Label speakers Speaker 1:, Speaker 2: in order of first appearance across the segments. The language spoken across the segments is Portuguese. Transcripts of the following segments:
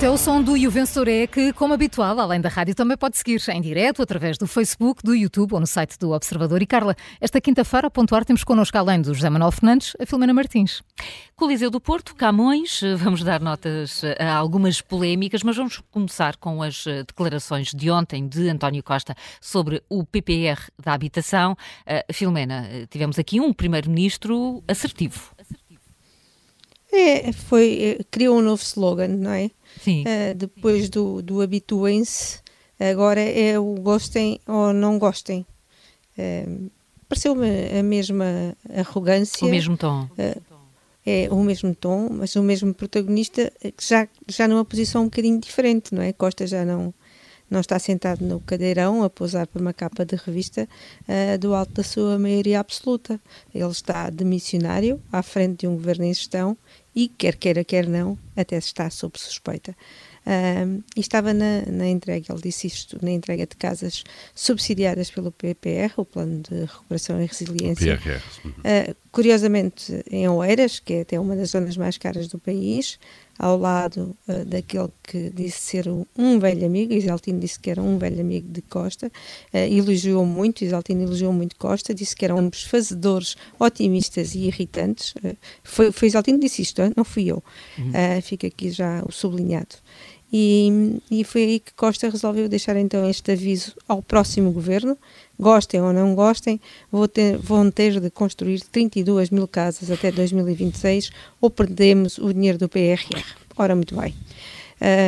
Speaker 1: Este é o som do E o é que, como habitual, além da rádio, também pode seguir em direto através do Facebook, do YouTube ou no site do Observador. E Carla, esta quinta-feira, a pontuar, temos connosco, além do José Manuel Fernandes, a Filomena Martins.
Speaker 2: Coliseu do Porto, Camões, vamos dar notas a algumas polémicas, mas vamos começar com as eh, declarações de ontem de António Costa sobre o PPR da habitação. Uh, Filomena, eh, tivemos aqui um primeiro-ministro assertivo.
Speaker 3: É, foi, criou um novo slogan, não é?
Speaker 2: Sim.
Speaker 3: Uh, depois do, do habituem-se, agora é o gostem ou não gostem. Uh, Pareceu-me a mesma arrogância.
Speaker 2: O mesmo tom.
Speaker 3: Uh, é o mesmo tom, mas o mesmo protagonista, que já, já numa posição um bocadinho diferente, não é? Costa já não, não está sentado no cadeirão a pousar para uma capa de revista uh, do alto da sua maioria absoluta. Ele está de missionário à frente de um governo em gestão e, quer queira, quer não, até está sob suspeita. Um, e estava na, na, entrega, ele disse isto, na entrega de casas subsidiadas pelo PPR, o Plano de Recuperação e Resiliência. Uh, curiosamente, em Oeiras, que é até uma das zonas mais caras do país, ao lado uh, daquele que disse ser um velho amigo, Isaltino disse que era um velho amigo de Costa, uh, elogiou muito, Isaltino elogiou muito Costa, disse que eram ambos fazedores otimistas e irritantes. Uh, foi, foi Isaltino que disse isto, não fui eu. Uhum. fica aqui já o sublinhado. E, e, foi aí que Costa resolveu deixar então este aviso ao próximo governo. Gostem ou não gostem, vou ter, vão ter de construir 32 mil casas até 2026 ou perdemos o dinheiro do PRR. Ora, muito bem.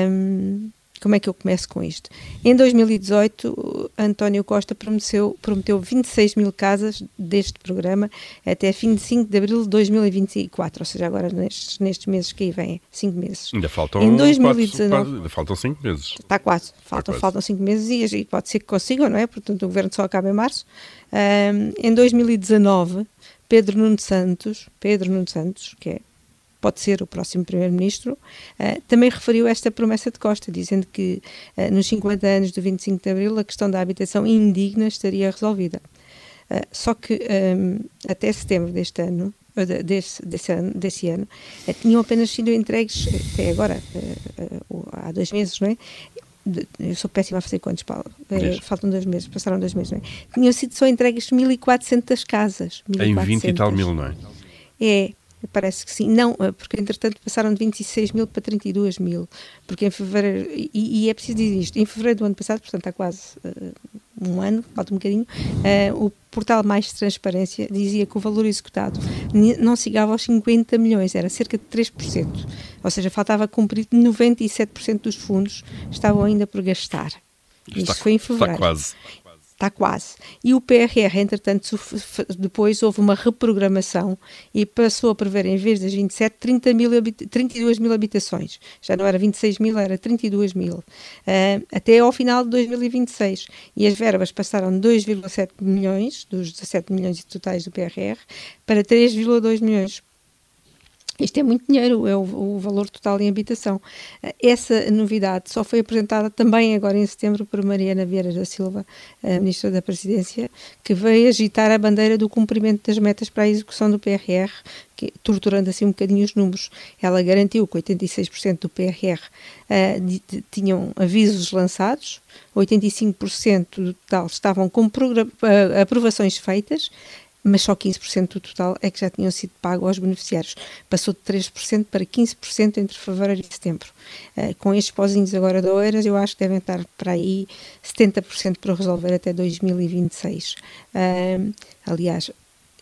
Speaker 3: Um, como é que eu começo com isto? Em 2018, António Costa prometeu, prometeu 26 mil casas deste programa até fim de 5 de abril de 2024, ou seja, agora nestes, nestes meses que aí vêm, 5 meses.
Speaker 4: Ainda faltam, em 2019, quatro, ainda faltam 5 meses.
Speaker 3: Está quase, faltam, faltam 5 meses e, pode ser que consigam, não é? Portanto, o governo só acaba em março. Um, em 2019, Pedro Nuno Santos, Pedro Nuno Santos, que é pode ser o próximo Primeiro-Ministro, uh, também referiu esta promessa de Costa, dizendo que uh, nos 50 anos do 25 de Abril a questão da habitação indigna estaria resolvida. Uh, só que um, até setembro deste ano, desse, desse ano, desse ano tinham apenas sido entregues, até agora, há dois meses, não é? eu sou péssima a fazer contas, Paulo. faltam dois meses, passaram dois meses, não é? Tinham sido só entregues 1.400 casas.
Speaker 4: 1, em 20 e tal mil, não é?
Speaker 3: É, Parece que sim. Não, eh, porque entretanto passaram de 26 mil para 32 mil. Porque em fevereiro, e, e é preciso dizer isto, em fevereiro do ano passado, portanto há quase uh, um ano, falta um bocadinho, uh, o portal Mais Transparência dizia que o valor executado não chegava aos 50 milhões, era cerca de 3%. Ou seja, faltava cumprir 97% dos fundos, estavam ainda por gastar.
Speaker 4: Isto foi em fevereiro. Está quase
Speaker 3: está quase. E o PRR, entretanto, depois houve uma reprogramação e passou a prever, em vez das 27, 30 mil, 32 mil habitações. Já não era 26 mil, era 32 mil. Uh, até ao final de 2026. E as verbas passaram de 2,7 milhões, dos 17 milhões totais do PRR, para 3,2 milhões isto é muito dinheiro, é o, o, valor total em habitação. Essa novidade só foi apresentada também agora em setembro por Mariana Vieira da Silva, Ministra da Presidência, que veio agitar a bandeira do cumprimento das metas para a execução do PRR, que, torturando assim um bocadinho os números. Ela garantiu que 86% do PRR uh, de, de, tinham avisos lançados, 85% do total estavam com uh, aprovações feitas, mas só 15% do total é que já tinham sido pago aos beneficiários. Passou de 3% para 15% entre fevereiro e setembro. Uh, com estes pozinhos agora de Oeiras, eu acho que devem estar para aí 70% para resolver até 2026. Uh, aliás,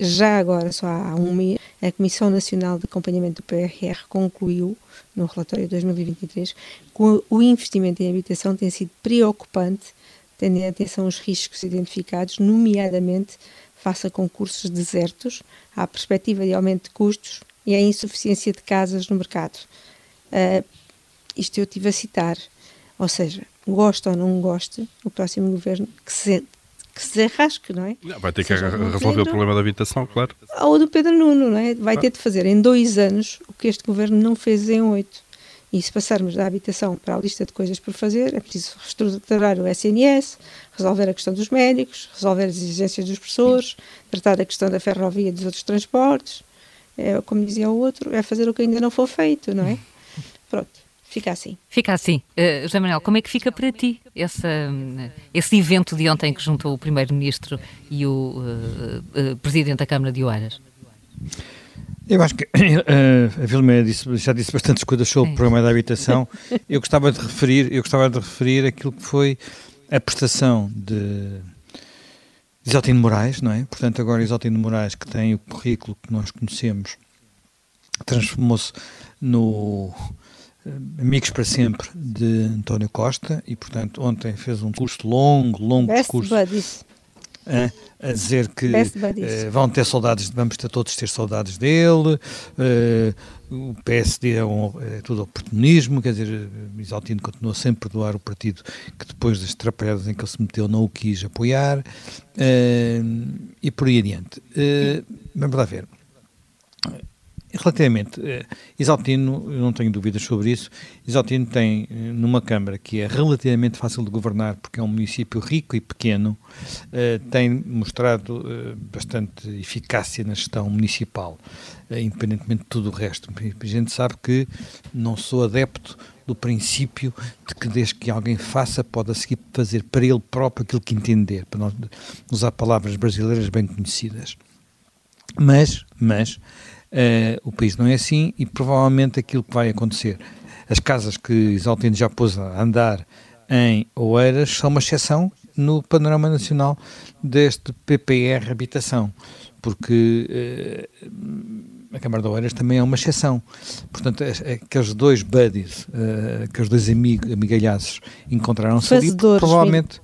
Speaker 3: já agora, só há um mês, a Comissão Nacional de Acompanhamento do PRR concluiu, no relatório de 2023, que o investimento em habitação tem sido preocupante, tendo em atenção os riscos identificados, nomeadamente faça concursos desertos, há perspectiva de aumento de custos e a insuficiência de casas no mercado. Uh, isto eu tive a citar. Ou seja, goste ou não goste, o próximo governo que se, que se arrasque, não é?
Speaker 4: Vai ter que resolver o problema da habitação, claro.
Speaker 3: Ou do Pedro Nuno, não é? Vai ter de fazer em dois anos o que este governo não fez em oito. E se passarmos da habitação para a lista de coisas por fazer, é preciso reestruturar o SNS, resolver a questão dos médicos, resolver as exigências dos professores, tratar da questão da ferrovia e dos outros transportes. É, como dizia o outro, é fazer o que ainda não foi feito, não é? Pronto. Fica assim.
Speaker 2: Fica assim. Uh, José Manuel, como é que fica para ti esse, esse evento de ontem que juntou o Primeiro-Ministro e o uh, uh, Presidente da Câmara de Oeiras?
Speaker 5: Eu acho que uh, a Vilma disse, já disse bastantes coisas sobre é. o programa da habitação. Eu gostava de referir, eu gostava de referir aquilo que foi a prestação de Isaltino Moraes, não é? Portanto, agora Isaltino Moraes, que tem o currículo que nós conhecemos, transformou-se no eh, Amigos para Sempre de António Costa e, portanto, ontem fez um curso longo, longo
Speaker 3: Best
Speaker 5: discurso.
Speaker 3: Buddies.
Speaker 5: A, a dizer que uh, vão ter saudades, vamos ter todos ter saudades dele, uh, o PSD é, um, é, tudo oportunismo, quer dizer, Isaltino continua sem perdoar o partido que depois das atrapalhadas em que ele se meteu não o quis apoiar, uh, e por aí adiante. vamos lá ver. Relativamente, eh, Isaltino, eu não tenho dúvidas sobre isso, Isaltino tem eh, numa Câmara que é relativamente fácil de governar, porque é um município rico e pequeno, eh, tem mostrado bastante eficácia na gestão municipal, independentemente de tudo o resto. A gente sabe que não sou adepto do princípio de que desde que alguém faça, pode a seguir fazer para ele próprio aquilo que entender, para não usar palavras brasileiras bem conhecidas. Mas, mas, Uh, o país não é assim e provavelmente aquilo que vai acontecer. As casas que Isaltino já pôs a andar em Oeiras são uma exceção no panorama nacional deste PPR Habitação, porque uh, a Câmara de Oeiras também é uma exceção. Portanto, aqueles dois buddies, uh, aqueles dois amigos, amigalhaços encontraram-se ali, provavelmente...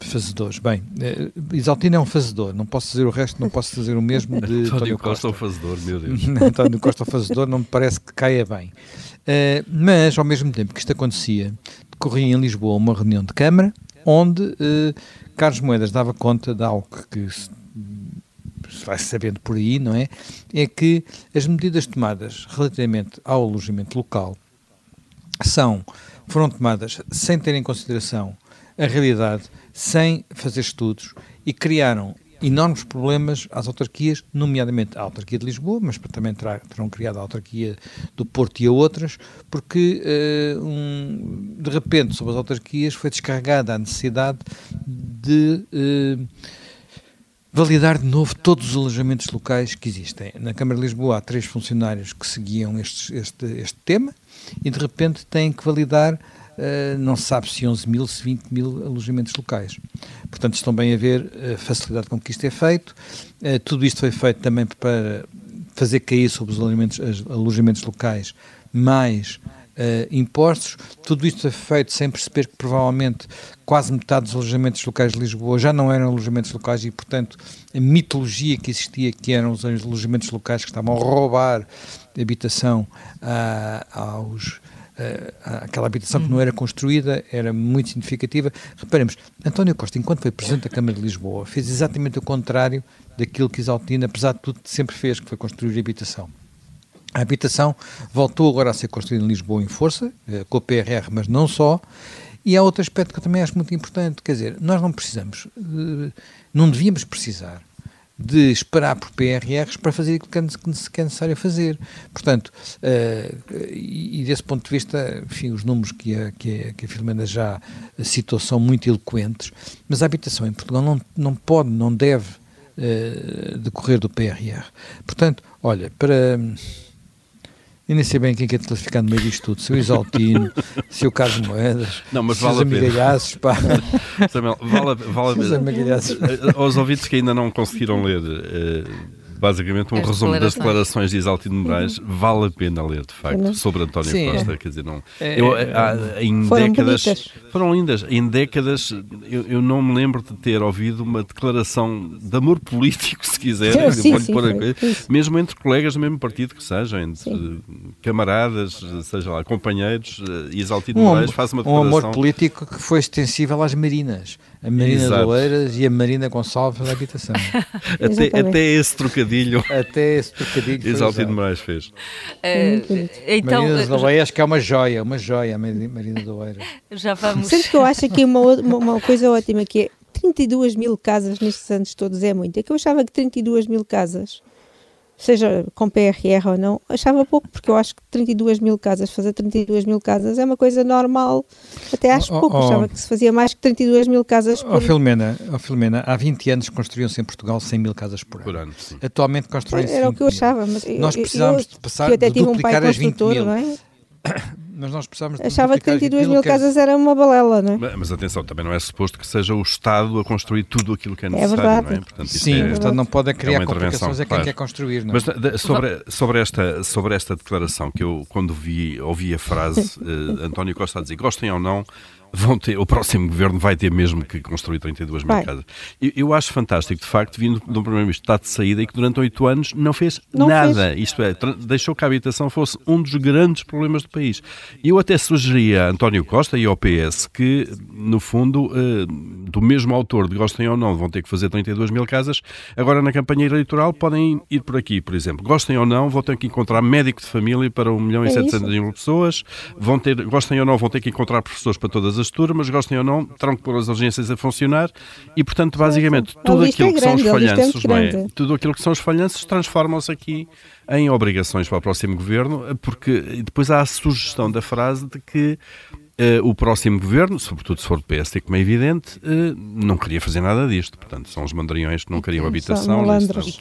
Speaker 5: fazedores, bem, uh, Isaltino é um fazedor, não posso dizer o resto, não posso dizer o mesmo de
Speaker 4: António Costa. Costa é o fazedor, meu Deus.
Speaker 5: António Costa é o fazedor não me parece que caia bem. Uh, mas, ao mesmo tempo que isto acontecia, decorria em Lisboa uma reunião de Câmara, onde uh, Carlos Moedas dava conta de algo que se, se vai sabendo por aí, não é? É que as medidas tomadas relativamente ao alojamento local são, foram tomadas sem ter em consideração a realidade sem fazer estudos e criaram enormes problemas às autarquias, nomeadamente à autarquia de Lisboa, mas também terão criado a autarquia do Porto e a outras, porque uh, um, de repente sobre as autarquias foi descarregada a necessidade de uh, validar de novo todos os alojamentos locais que existem. Na Câmara de Lisboa há três funcionários que seguiam este, este, este tema e de repente têm que validar Uh, não se sabe se 11 mil, se 20 mil alojamentos locais. Portanto, estão bem a ver a facilidade com que isto é feito. Uh, tudo isto foi feito também para fazer cair sobre os alojamentos, alojamentos locais mais uh, impostos. Tudo isto foi feito sem perceber que provavelmente quase metade dos alojamentos locais de Lisboa já não eram alojamentos locais e, portanto, a mitologia que existia, que eram os alojamentos locais que estavam a roubar habitação aos uh, aquela habitação que não era construída era muito significativa. Reparemos, António Costa, enquanto foi Presidente da Câmara de Lisboa, fez exatamente o contrário daquilo que Isaltino, apesar de tudo, sempre fez, que foi construir habitação. A habitação voltou agora a ser construída em Lisboa em força, uh, com o PRR, mas não só, e há outro aspecto que eu também acho muito importante, quer dizer, nós não precisamos, uh, não devíamos precisar de esperar por PRRs para fazer aquilo que é necessário fazer. Portanto, uh, e, desse ponto de vista, enfim, os números que a, que a, que a Filomena já citou são muito eloquentes, mas a habitação em Portugal não, não pode, não deve uh, decorrer do PRR. Portanto, olha, para eu nem sei bem quem é que é classificado no meio disto tudo. Se o Isaltino, se o Carlos Moedas,
Speaker 4: não, mas
Speaker 5: se
Speaker 4: vale
Speaker 5: os amigalhaços, pá.
Speaker 4: Samuel, vale, vale a pena. Eh, aos ouvintes que ainda não conseguiram ler, uh, basicamente um As resumo das declarações de Isaltino Moraes. Uhum. Vale a pena ler, de facto, sobre António Sim, Costa. É. Quer dizer, não. É, eu, é, há, em foram décadas. Bonitas. Foram lindas. Em décadas, eu, eu, não me lembro de ter ouvido uma declaração de amor político, se quiser, sim, sim, mesmo entre colegas do mesmo partido que sejam, entre sim. camaradas, seja lá, companheiros. Eh, Isaltino um, Moraes faz uma declaração.
Speaker 5: Um amor político que foi extensível às Marinas a Marina Exato. de Oeiras e a Marina Gonçalves da habitação.
Speaker 4: até, até esse trocadilho.
Speaker 5: Até esse trocadilho.
Speaker 4: Exaltino Moraes fez.
Speaker 3: Uh,
Speaker 5: então, Marina de Oeiras, que é uma joia, uma joia, a Marina de Oeiras.
Speaker 2: Já vamos.
Speaker 3: Sempre que eu acho aqui uma, uma, uma coisa ótima que é 32 mil casas nestes anos todos é muito. É que eu achava que 32 mil casas seja com PRR ou não, achava pouco, porque eu acho que 32 mil casas, fazer 32 mil casas é uma coisa normal, até acho oh, pouco, oh, achava que se fazia mais que 32 mil casas
Speaker 5: por... Oh, Filomena, oh, Filomena, há 20 anos construíam-se em Portugal 100 mil casas por, por ano. Sim. Atualmente constroem-se
Speaker 3: Era o que eu achava, mas
Speaker 5: Nós precisávamos de passar, de duplicar um as 20 mil. Não é? mas nós precisávamos
Speaker 3: Achava que 32 mil casas era uma balela, não é?
Speaker 4: Mas, mas, atenção, também não é suposto que seja o Estado a construir tudo aquilo que é, é necessário, é
Speaker 3: verdade.
Speaker 4: não
Speaker 5: é? Portanto, Sim,
Speaker 4: é,
Speaker 5: portanto não pode criar é complicações a quem claro. quer construir, não
Speaker 4: é? Mas sobre, sobre, esta, sobre esta declaração, que eu quando vi, ouvi a frase uh, António Costa a dizer, gostem ou não, vão ter, o próximo governo vai ter mesmo que construir 32 mil vai. casas. Eu, eu, acho fantástico, de facto, vindo de um primeiro-ministro está de saída e que durante oito anos não fez não nada. Fez. Isto é, deixou que a habitação fosse um dos grandes problemas do país. Eu até sugeria a António Costa e ao PS que, no fundo, uh, do mesmo autor de gostem ou não, vão ter que fazer 32 mil casas, agora na campanha eleitoral podem ir por aqui, por exemplo. Gostem ou não, vão ter que encontrar médico de família para 1 milhão e 700 é mil pessoas, vão ter, gostem ou não, vão ter que encontrar professores para todas as turmas, gostem ou não, terão que pôr as urgências a funcionar. E, portanto, basicamente, tudo aquilo que são os falhanços, não é? Tudo aquilo que são os falhanços transformam-se aqui em obrigações para o próximo governo, porque depois há a sugestão da frase de que Uh, o próximo governo, sobretudo se for do PSD, como é evidente, uh, não queria fazer nada disto. Portanto, são os mandriões que não queriam habitação.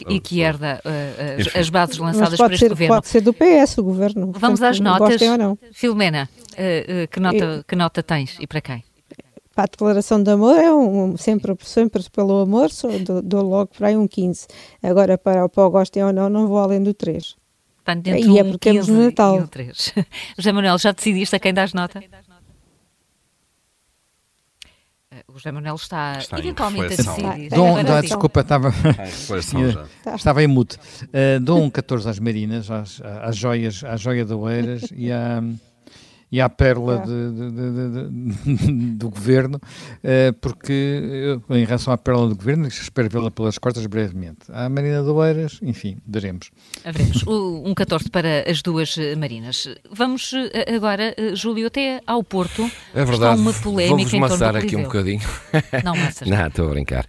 Speaker 2: E, e, que herda uh, as, as, bases lançadas para este
Speaker 3: ser,
Speaker 2: governo.
Speaker 3: Pode ser do PS o governo.
Speaker 2: Vamos às notas. Filomena, que, nota, que nota tens e para quem?
Speaker 3: Para a declaração de amor é um, sempre, sempre pelo amor, só dou, dou logo para aí um 15. Agora para, o gostem ou não, não vou além do 3.
Speaker 2: Portanto, dentro e é porque temos no Natal. E um 3. José Manuel, já decidiste a quem dás nota? O José Manuel está, está eventualmente a decidir.
Speaker 5: Dom, dom, desculpa, estava, estava em mute. Uh, dou um 14 às Marinas, às, às joias, à joia de Oeiras e à e à pérola é. de, de, de, do governo, eh, porque em relação à pérola do governo, espero vê-la pelas costas brevemente. À Marina do Oeiras, enfim, veremos.
Speaker 2: Veremos. um 14 para as duas eh, Marinas. Vamos eh, agora, Júlio, até ao Porto.
Speaker 6: É verdade.
Speaker 2: Está uma polémica
Speaker 6: Vamos maçar aqui um bocadinho.
Speaker 2: Não maças.
Speaker 6: Não, estou a brincar.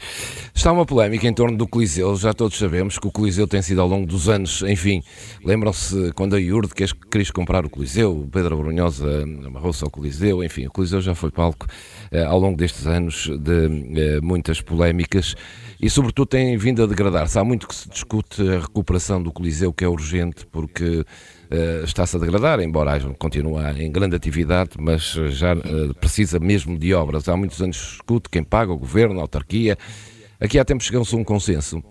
Speaker 6: Está uma polémica em torno do Coliseu. Já todos sabemos que o Coliseu tem sido ao longo dos anos, enfim, lembram-se quando a Iurde quis comprar o Coliseu, o Pedro Brunhosa amarrou-se ao Coliseu, enfim, o Coliseu já foi palco eh, ao longo destes anos de eh, muitas polémicas e, sobretudo, tem vindo a degradar-se. Há muito que se discute a recuperação do Coliseu, que é urgente, porque está-se a degradar, embora continue em grande atividade, mas já precisa mesmo de obras. Há muitos anos se discute quem paga, o governo, a autarquia. Aqui há tempos chegou-se a um consenso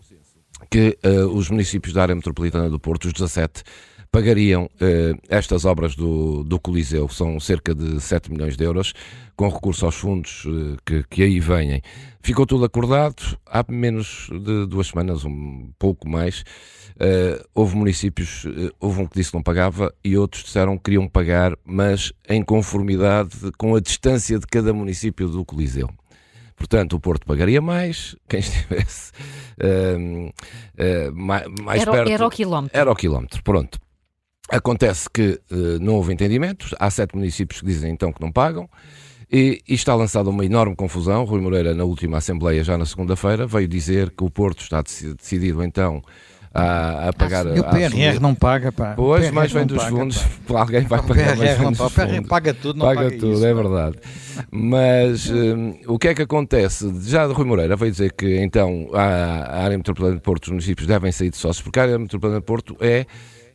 Speaker 6: que uh, os municípios da área metropolitana do Porto, os 17, pagariam eh, estas obras do, do Coliseu, são cerca de 7 milhões de euros, com recurso aos fundos eh, que, que aí vêm. Ficou tudo acordado, há menos de duas semanas, um pouco mais, Uh, houve municípios, uh, houve um que disse que não pagava e outros disseram que queriam pagar, mas em conformidade com a distância de cada município do Coliseu. Portanto, o Porto pagaria mais, quem estivesse uh, mais, mais
Speaker 2: era,
Speaker 6: perto.
Speaker 2: Era o quilómetro.
Speaker 6: Era o quilómetro, pronto. Acontece que uh, não houve entendimentos, há sete municípios que dizem então que não pagam, e, e, está lançada uma enorme confusão. Rui Moreira, na última Assembleia, já na segunda-feira, veio dizer que o Porto está decidido então a, a pagar.
Speaker 5: E o PRR a não paga, pá.
Speaker 6: Pois, mais vem dos paga, fundos, pá. alguém vai pagar. O PRR,
Speaker 5: não, o PRR paga tudo, não
Speaker 6: paga,
Speaker 5: paga
Speaker 6: tudo,
Speaker 5: isso,
Speaker 6: é verdade. Mas um, o que é que acontece? Já Rui Moreira veio dizer que então a, a área metropolitana de Porto, os municípios devem sair de sócios, porque a área metropolitana de Porto é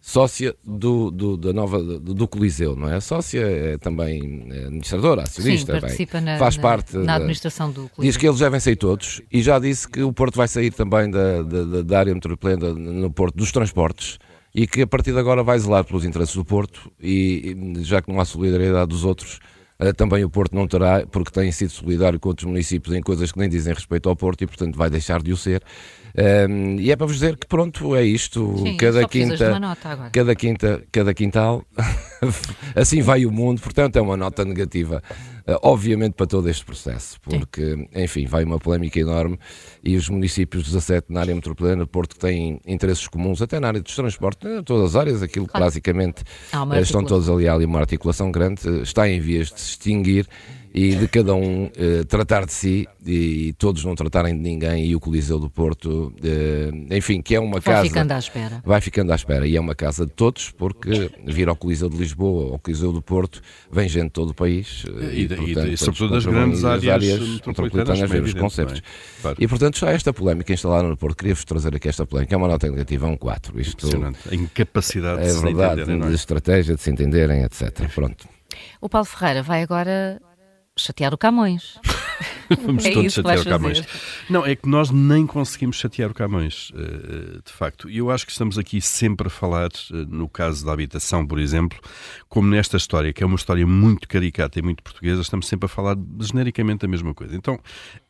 Speaker 6: sócia do, do, da nova, do, do, Coliseu, não é? A sócia é também administradora, acionista,
Speaker 2: Sim, participa
Speaker 6: bem,
Speaker 2: na,
Speaker 6: faz parte
Speaker 2: na administração do Coliseu.
Speaker 6: Diz que eles devem sair todos e já disse que o Porto vai sair também da, da, da área metropolitana no Porto dos transportes e que a partir de agora vai zelar pelos interesses do Porto e já que não há solidariedade dos outros, eh, também o Porto não terá, porque tem sido solidário com outros municípios em coisas que nem dizem respeito ao Porto e, portanto, vai deixar de o ser. Um, e é para vos dizer que pronto, é isto.
Speaker 2: Sim,
Speaker 6: cada quinta, cada quinta, cada quintal, assim vai o mundo. Portanto, é uma nota negativa, uh, obviamente, para todo este processo, porque, Sim. enfim, vai uma polémica enorme e os municípios 17 na área metropolitana de Porto que têm interesses comuns, até na área dos transportes, em todas as áreas, aquilo claro. que basicamente uh, estão todos ali, ali uma articulação grande, está em vias de distinguir e de cada um uh, tratar de si e todos não tratarem de ninguém e o Coliseu do Porto, uh, enfim, que é uma vai casa...
Speaker 2: Vai ficando à espera.
Speaker 6: Vai ficando à espera e é uma casa de todos porque vir ao Coliseu de Lisboa, ao Coliseu do Porto, vem gente de todo o país
Speaker 4: uh, e, e, portanto, e, e sobretudo das grandes áreas, áreas metropolitanas
Speaker 6: ver os concertos. É? Claro. E portanto já esta polémica instalada no Porto, queria-vos trazer aqui esta polémica, é uma nota negativa, é um 4.
Speaker 4: Isto, a incapacidade
Speaker 6: é
Speaker 4: de
Speaker 6: verdade, de estratégia, de se entenderem, etc. Pronto.
Speaker 2: O Paulo Ferreira vai agora chatear o Camões.
Speaker 4: Vamos é todos chatear o Camões. Não, é que nós nem conseguimos chatear o Camões, eh, de facto. E eu acho que estamos aqui sempre a falar, eh, no caso da habitação, por exemplo, como nesta história, que é uma história muito caricata e muito portuguesa, estamos sempre a falar genericamente a mesma coisa. Então,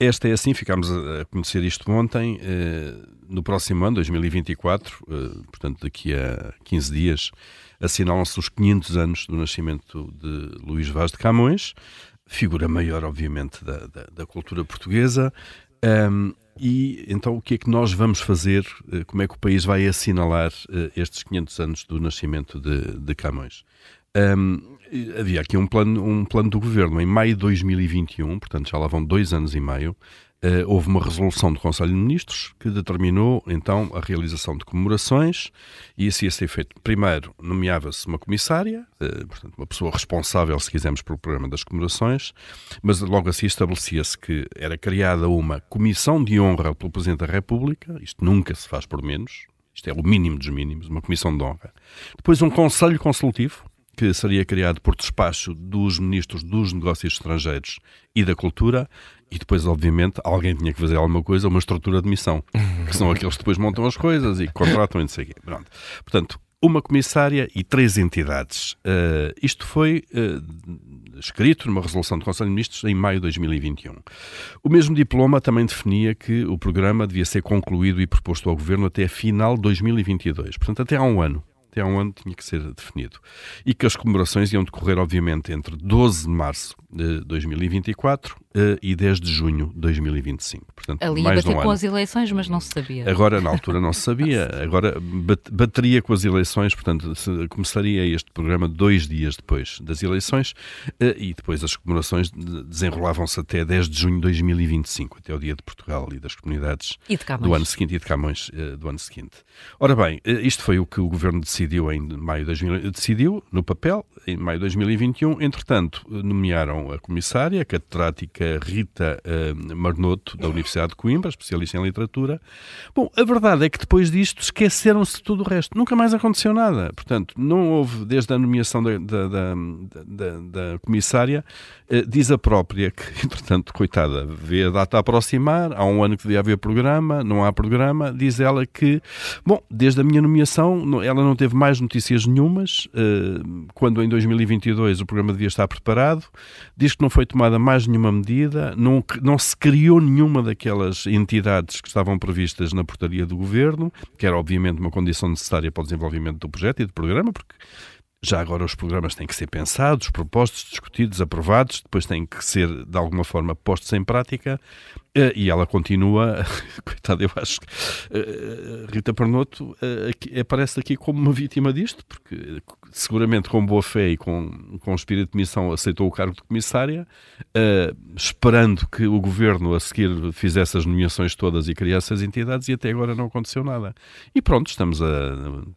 Speaker 4: esta é assim, ficámos a conhecer isto ontem. Eh, no próximo ano, 2024, portanto, daqui a 15 dias, assinalam-se os 500 anos do nascimento de Luís Vaz de Camões figura maior, obviamente, da, da, da cultura portuguesa. Um, e então o que é que nós vamos fazer? Eh, como é que o país vai assinalar uh, estes 500 anos do nascimento de, de Camões? Um, havia aqui um plano, um plano do governo em maio de 2021, portanto já lá vão dois anos e meio, houve uma resolução do Conselho de Ministros que determinou então a realização de comemorações e isso ia ser feito. Primeiro, nomeava-se uma comissária, uh, portanto, uma pessoa responsável, se quisermos, pelo programa das comemorações, mas logo assim estabelecia-se que era criada uma comissão de honra pelo Presidente da República, isto nunca se faz por menos, isto é o mínimo dos mínimos, uma comissão de honra. Depois, um Conselho Consultivo, que seria criado por despacho dos ministros dos negócios estrangeiros e da cultura, e depois, obviamente, alguém tinha que fazer alguma coisa, uma estrutura de missão, que são aqueles que depois montam as coisas e contratam e não sei o quê. Pronto. Portanto, uma comissária e três entidades. Uh, isto foi uh, escrito numa resolução do Conselho de Ministros em maio de 2021. O mesmo diploma também definia que o programa devia ser concluído e proposto ao Governo até final de 2022, portanto, até há um ano até há um ano tinha que ser definido. E que as comemorações iam decorrer, obviamente, entre 12 de março de 2024 uh, e 10 de junho de 2025.
Speaker 2: Portanto, Ali mais bater um com ano. as eleições, mas não se sabia.
Speaker 4: Agora, na altura, não se sabia. Agora, bateria com as eleições, portanto, começaria este programa dois dias depois das eleições uh, e depois as comemorações desenrolavam-se até 10 de junho de 2025, até o dia de Portugal e das comunidades
Speaker 2: e
Speaker 4: do ano seguinte e de Camões uh, do ano seguinte. Ora bem, isto foi o que o Governo decidiu em maio de 2021, decidiu no papel, em maio de 2021, entretanto, nomearam a comissária, a catedrática Rita uh, Marnoto, da Universidade de Coimbra, especialista em literatura. Bom, a verdade é que depois disto esqueceram-se de tudo o resto. Nunca mais aconteceu nada. Portanto, não houve, desde a nomeação da, da, da, da, da comissária, uh, diz a própria que, entretanto, coitada, vê a data a aproximar, há um ano que devia haver programa, não há programa, diz ela que, bom, desde a minha nomeação, ela não teve mais notícias nenhumas, uh, quando em 2022 o programa devia estar preparado, diz que não foi tomada mais nenhuma medida, não, não se criou nenhuma daquelas entidades que estavam previstas na portaria do governo, que era obviamente uma condição necessária para o desenvolvimento do projeto e do programa, porque já agora os programas têm que ser pensados, propostos, discutidos, aprovados, depois têm que ser de alguma forma postos em prática eh, e ela continua, coitada, eu acho que uh, Rita Pernoto aparece aqui como uma vítima disto, porque seguramente com boa fé e com, com espírito de missão aceitou o cargo de comissária, uh, esperando que o governo a seguir fizesse as nomeações todas e criasse as entidades, e até agora não aconteceu nada. E pronto, estamos a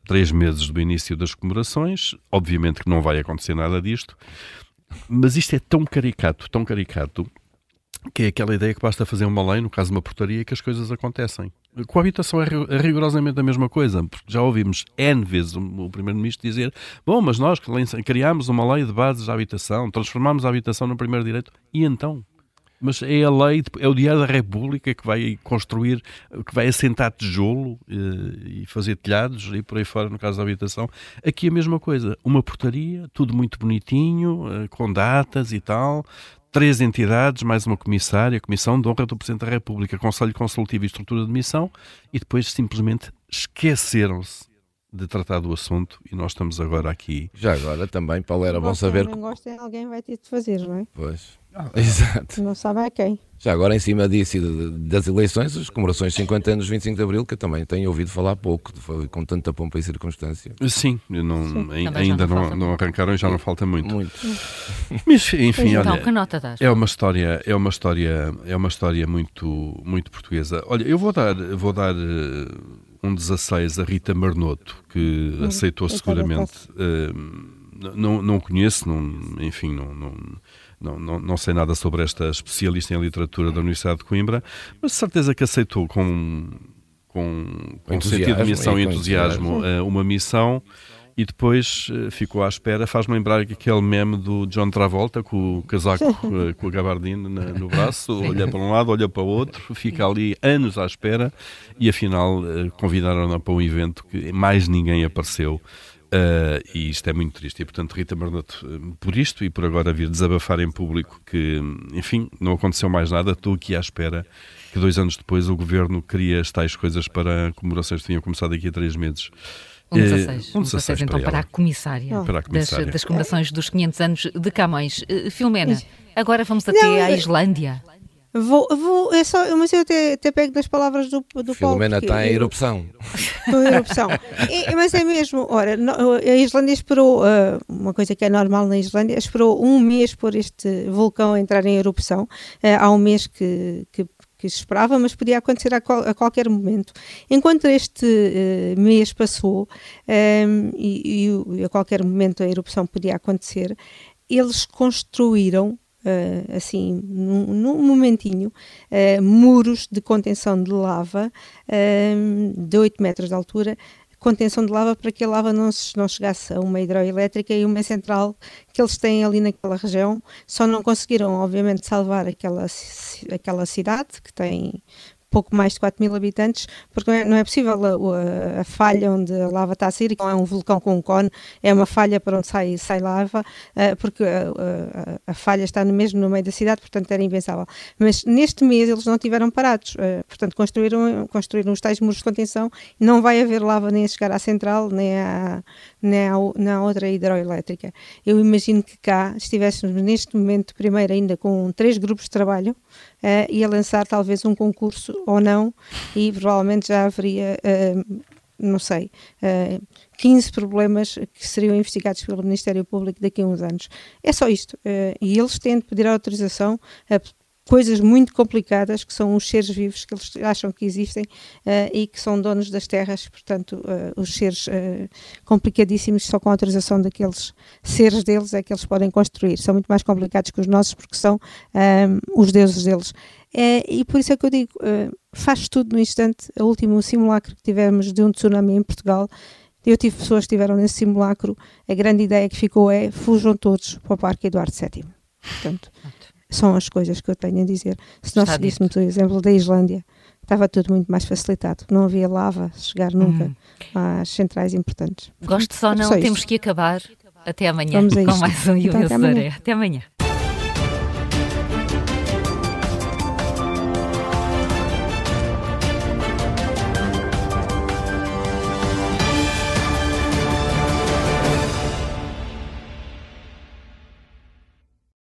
Speaker 4: três meses do início das comemorações, obviamente que não vai acontecer nada disto, mas isto é tão caricato, tão caricato que é aquela ideia que basta fazer uma lei, no caso uma portaria, que as coisas acontecem. Habitação é, é rigorosamente a mesma coisa, porque já ouvimos N vezes o Primeiro-Ministro dizer bom, mas nós criámos uma lei de bases da habitação, transformámos a habitação no primeiro direito, e então? Mas é a lei, é o Diário da República que vai construir, que vai assentar tijolo e fazer telhados e por aí fora, no caso da habitação. Aqui a mesma coisa, uma portaria, tudo muito bonitinho, eh, com datas e tal, três entidades, mais uma comissária, Comissão de Honra do Presidente da República, Conselho Consultivo e Estrutura de Missão, e depois simplesmente esqueceram-se de tratar do assunto e nós estamos agora aqui.
Speaker 6: Já agora também, Paulo, era bom saber.
Speaker 3: Não gosta, alguém vai ter de fazer, não é?
Speaker 6: Pois. Ah, exato.
Speaker 3: Não sabe a quem.
Speaker 6: Já agora, em cima disso das eleições, as comemorações de 50 anos, 25 de Abril, que eu também tenho ouvido falar pouco, foi com tanta pompa e circunstância.
Speaker 4: Sim, não, Sim. ainda não, não, arrancaram e já não falta muito.
Speaker 6: Muito.
Speaker 4: Mas, enfim, então, olha,
Speaker 2: que nota dás?
Speaker 4: é uma história, é uma história, é uma história muito, muito portuguesa. Olha, eu vou dar, vou dar eh, um 16 a Rita Marnoto, que hum, aceitou seguramente. Uh, não, não conheço, não, enfim, não, não não, não, não, sei nada sobre esta especialista em literatura da Universidade de Coimbra, mas de certeza que aceitou com, com, com sentido de missão e entusiasmo, entusiasmo eh, uma missão e depois eh, ficou à espera. Faz-me lembrar aquele meme do John Travolta com o casaco, eh, com a gabardina no braço, olha para um lado, olha para o outro, fica ali anos à espera e afinal convidaram-na para um evento que mais ninguém apareceu. Uh, e isto é muito triste. E, portanto, Rita Bernato, por isto e por agora vir desabafar em público que, enfim, não aconteceu mais nada, estou aqui à espera que dois anos depois o governo cria as tais coisas para comemorações que tinham começado aqui a três meses.
Speaker 2: Um 16, um 16, então, para, para, a comissária, para a comissária. Das, das comemorações dos 500 anos de Camões. Uh, Filomena, agora vamos até não, à Islândia.
Speaker 3: Vou, vou, é só, mas eu até, até pego das palavras do, do
Speaker 6: Filomena está em erupção.
Speaker 3: Estou em erupção. é, mas é mesmo, ora, a Islândia esperou, uh, uma coisa que é normal na Islândia, esperou um mês por este vulcão entrar em erupção. Uh, há um mês que, que que se esperava, mas podia acontecer a, qual, a qualquer momento. Enquanto este uh, mês passou um, e, e, a qualquer momento a erupção podia acontecer, eles construíram Uh, assim, num, num momentinho, uh, muros de contenção de lava uh, de 8 metros de altura, contenção de lava para que a lava não, não chegasse a uma hidroelétrica e uma central que eles têm ali naquela região. Só não conseguiram, obviamente, salvar aquela, aquela cidade que tem pouco mais de 4 mil habitantes, porque não é, não é possível a, a, a, falha onde a lava está a sair, que não é um vulcão com um cone, é uma falha para onde sai, sai lava, uh, porque a, a, falha está mesmo no meio da cidade, portanto era impensável. Mas neste mês eles não tiveram parados, uh, portanto construíram, construíram os tais muros de contenção não vai haver lava nem a chegar à central, nem à, à outra hidroelétrica. Eu imagino que cá estivéssemos neste momento, primeiro ainda com três grupos de trabalho, uh, e a lançar talvez um concurso ou não, e provavelmente já haveria, uh, não sei, uh, 15 problemas que seriam investigados pelo Ministério Público daqui a uns anos. É só isto. E eles têm de pedir autorização a coisas muito complicadas que são os seres vivos que eles acham que existem uh, e que são donos das terras, portanto, uh, os seres uh, complicadíssimos, só com a autorização daqueles seres deles é que eles podem construir. São muito mais complicados que os nossos porque são um, os deuses deles. É, e por isso é que eu digo, faz tudo no instante. O último simulacro que tivemos de um tsunami em Portugal eu tive pessoas que estiveram nesse simulacro. A grande ideia que ficou é fujam todos para o Parque Eduardo VII. Portanto, são as coisas que eu tenho a dizer. Se nós seguíssemos o exemplo da Islândia, estava tudo muito mais facilitado. Não havia lava chegar nunca hum. às centrais importantes.
Speaker 2: Gosto só não, só temos que acabar. Até amanhã com mais um então, Até amanhã. Até amanhã.